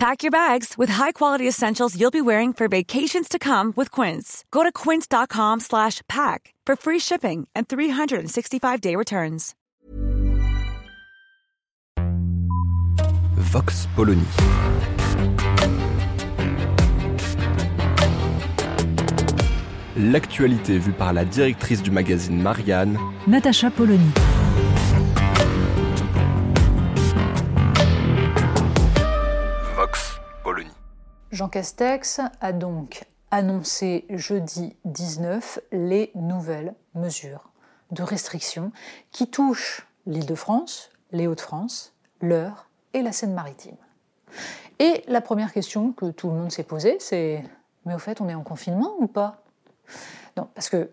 Pack your bags with high-quality essentials you'll be wearing for vacations to come with Quince. Go to quince.com slash pack for free shipping and 365-day returns. Vox Polony. L'actualité vue par la directrice du magazine Marianne, Natacha Polony. Jean Castex a donc annoncé jeudi 19 les nouvelles mesures de restriction qui touchent l'Île-de-France, les Hauts-de-France, l'Eure et la Seine-Maritime. Et la première question que tout le monde s'est posée, c'est mais au fait, on est en confinement ou pas? Non, parce que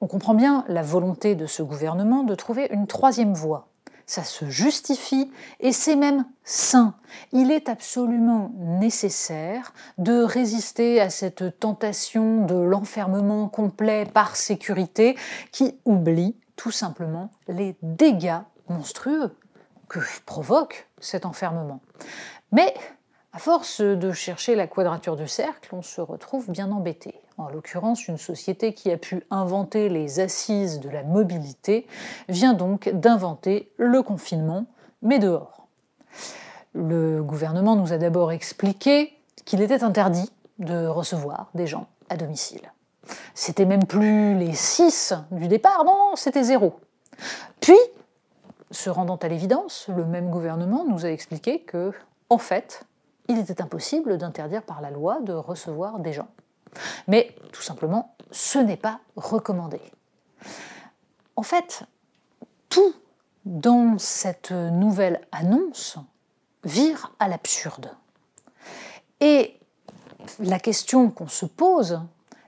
on comprend bien la volonté de ce gouvernement de trouver une troisième voie. Ça se justifie et c'est même sain. Il est absolument nécessaire de résister à cette tentation de l'enfermement complet par sécurité qui oublie tout simplement les dégâts monstrueux que provoque cet enfermement. Mais à force de chercher la quadrature du cercle, on se retrouve bien embêté. En l'occurrence, une société qui a pu inventer les assises de la mobilité vient donc d'inventer le confinement, mais dehors. Le gouvernement nous a d'abord expliqué qu'il était interdit de recevoir des gens à domicile. C'était même plus les 6 du départ, non, c'était zéro. Puis, se rendant à l'évidence, le même gouvernement nous a expliqué que, en fait, il était impossible d'interdire par la loi de recevoir des gens. Mais tout simplement, ce n'est pas recommandé. En fait, tout dans cette nouvelle annonce vire à l'absurde. Et la question qu'on se pose,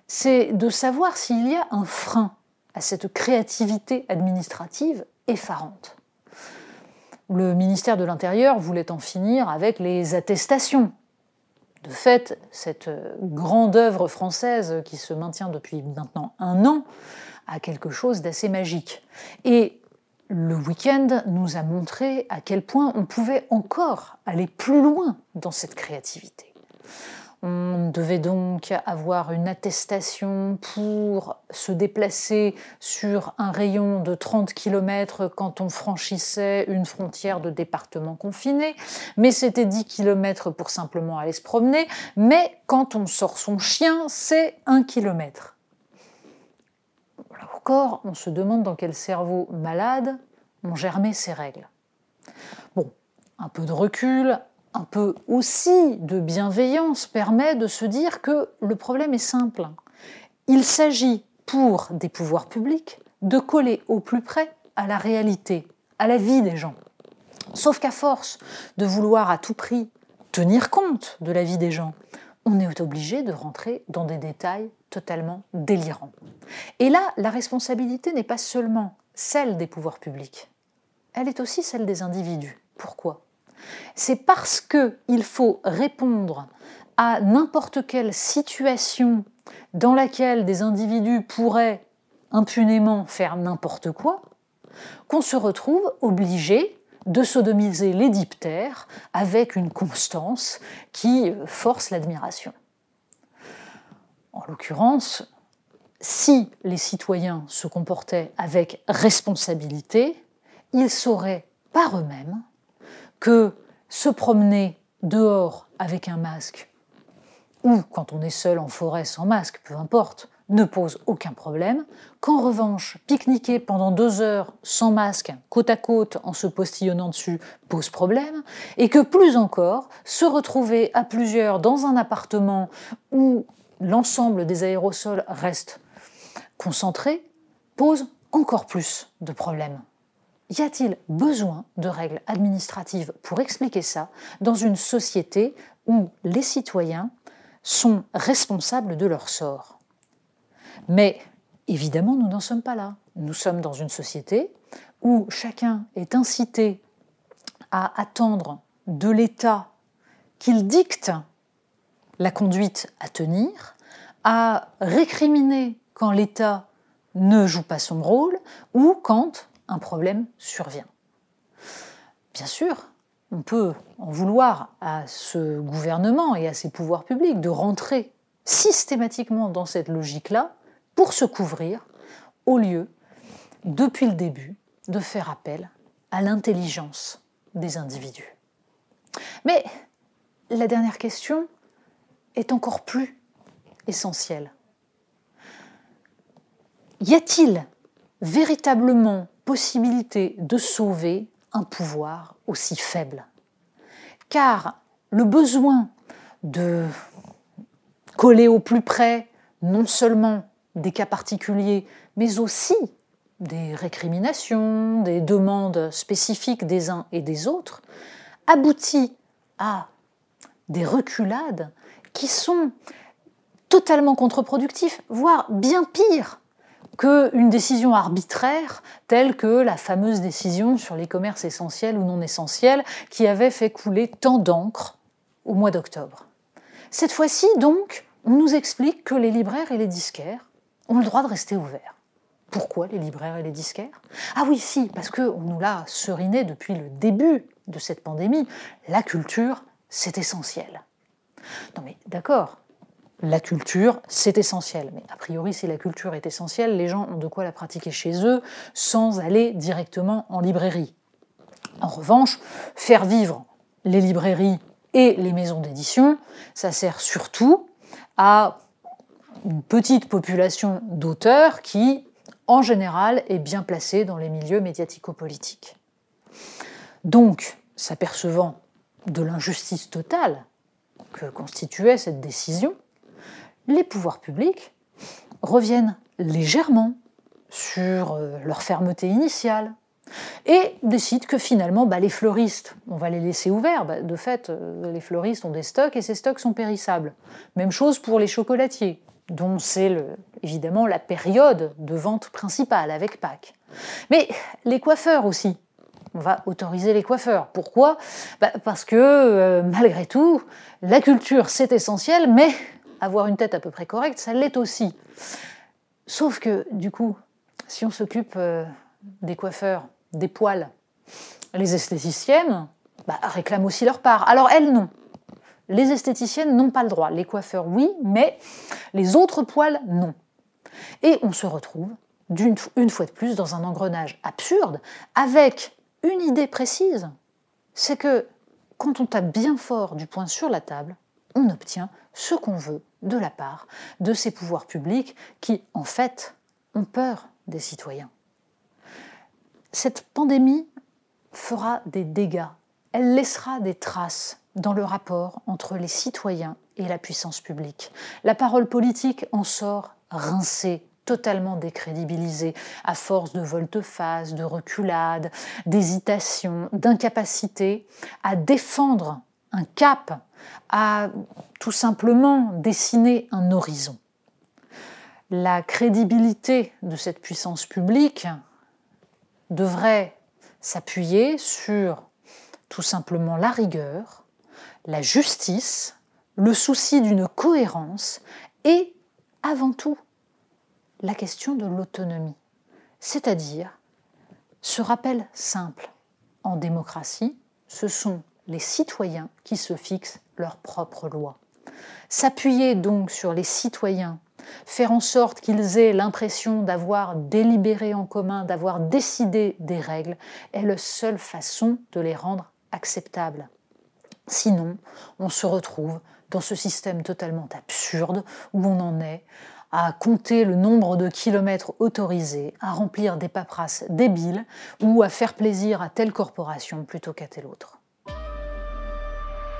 c'est de savoir s'il y a un frein à cette créativité administrative effarante. Le ministère de l'Intérieur voulait en finir avec les attestations. De fait, cette grande œuvre française qui se maintient depuis maintenant un an a quelque chose d'assez magique. Et le week-end nous a montré à quel point on pouvait encore aller plus loin dans cette créativité. On devait donc avoir une attestation pour se déplacer sur un rayon de 30 km quand on franchissait une frontière de département confiné, mais c'était 10 km pour simplement aller se promener, mais quand on sort son chien, c'est 1 km. Là encore, on se demande dans quel cerveau malade ont germé ces règles. Bon, un peu de recul, un peu aussi de bienveillance permet de se dire que le problème est simple. Il s'agit pour des pouvoirs publics de coller au plus près à la réalité, à la vie des gens. Sauf qu'à force de vouloir à tout prix tenir compte de la vie des gens, on est obligé de rentrer dans des détails totalement délirants. Et là, la responsabilité n'est pas seulement celle des pouvoirs publics, elle est aussi celle des individus. Pourquoi? C'est parce qu'il faut répondre à n'importe quelle situation dans laquelle des individus pourraient impunément faire n'importe quoi, qu'on se retrouve obligé de sodomiser les diptères avec une constance qui force l'admiration. En l'occurrence, si les citoyens se comportaient avec responsabilité, ils sauraient par eux-mêmes que se promener dehors avec un masque ou quand on est seul en forêt sans masque, peu importe, ne pose aucun problème, qu'en revanche, pique-niquer pendant deux heures sans masque, côte à côte, en se postillonnant dessus, pose problème, et que plus encore, se retrouver à plusieurs dans un appartement où l'ensemble des aérosols reste concentré, pose encore plus de problèmes. Y a-t-il besoin de règles administratives pour expliquer ça dans une société où les citoyens sont responsables de leur sort? Mais évidemment, nous n'en sommes pas là. nous sommes dans une société où chacun est incité à attendre de l'État qu'il dicte la conduite à tenir, à récriminer quand l'État ne joue pas son rôle ou quand un problème survient. Bien sûr, on peut en vouloir à ce gouvernement et à ses pouvoirs publics de rentrer systématiquement dans cette logique-là pour se couvrir, au lieu, depuis le début, de faire appel à l'intelligence des individus. Mais la dernière question est encore plus essentielle. Y a-t-il véritablement possibilité de sauver un pouvoir aussi faible. Car le besoin de coller au plus près non seulement des cas particuliers, mais aussi des récriminations, des demandes spécifiques des uns et des autres, aboutit à des reculades qui sont totalement contre-productifs, voire bien pire qu'une décision arbitraire telle que la fameuse décision sur les commerces essentiels ou non essentiels qui avait fait couler tant d'encre au mois d'octobre. Cette fois-ci, donc, on nous explique que les libraires et les disquaires ont le droit de rester ouverts. Pourquoi les libraires et les disquaires? Ah oui, si, parce qu'on nous l'a seriné depuis le début de cette pandémie. La culture, c'est essentiel. Non mais d'accord, la culture, c'est essentiel. Mais a priori, si la culture est essentielle, les gens ont de quoi la pratiquer chez eux sans aller directement en librairie. En revanche, faire vivre les librairies et les maisons d'édition, ça sert surtout à une petite population d'auteurs qui, en général, est bien placée dans les milieux médiatico-politiques. Donc, s'apercevant de l'injustice totale que constituait cette décision, les pouvoirs publics reviennent légèrement sur euh, leur fermeté initiale et décident que finalement bah, les fleuristes, on va les laisser ouverts. Bah, de fait, euh, les fleuristes ont des stocks et ces stocks sont périssables. Même chose pour les chocolatiers, dont c'est évidemment la période de vente principale avec Pâques. Mais les coiffeurs aussi, on va autoriser les coiffeurs. Pourquoi? Bah, Parce que euh, malgré tout, la culture c'est essentiel, mais avoir une tête à peu près correcte, ça l'est aussi. Sauf que du coup, si on s'occupe euh, des coiffeurs, des poils, les esthéticiennes bah, réclament aussi leur part. Alors elles, non. Les esthéticiennes n'ont pas le droit. Les coiffeurs, oui, mais les autres poils, non. Et on se retrouve, une fois de plus, dans un engrenage absurde, avec une idée précise. C'est que quand on tape bien fort du poing sur la table, on obtient ce qu'on veut de la part de ces pouvoirs publics qui, en fait, ont peur des citoyens. Cette pandémie fera des dégâts, elle laissera des traces dans le rapport entre les citoyens et la puissance publique. La parole politique en sort rincée, totalement décrédibilisée, à force de volte-face, de reculade, d'hésitation, d'incapacité à défendre un cap, à tout simplement dessiner un horizon. La crédibilité de cette puissance publique devrait s'appuyer sur tout simplement la rigueur, la justice, le souci d'une cohérence et, avant tout, la question de l'autonomie, c'est-à-dire ce rappel simple. En démocratie, ce sont les citoyens qui se fixent leurs propres lois. S'appuyer donc sur les citoyens, faire en sorte qu'ils aient l'impression d'avoir délibéré en commun, d'avoir décidé des règles, est la seule façon de les rendre acceptables. Sinon, on se retrouve dans ce système totalement absurde où on en est à compter le nombre de kilomètres autorisés, à remplir des paperasses débiles ou à faire plaisir à telle corporation plutôt qu'à telle autre.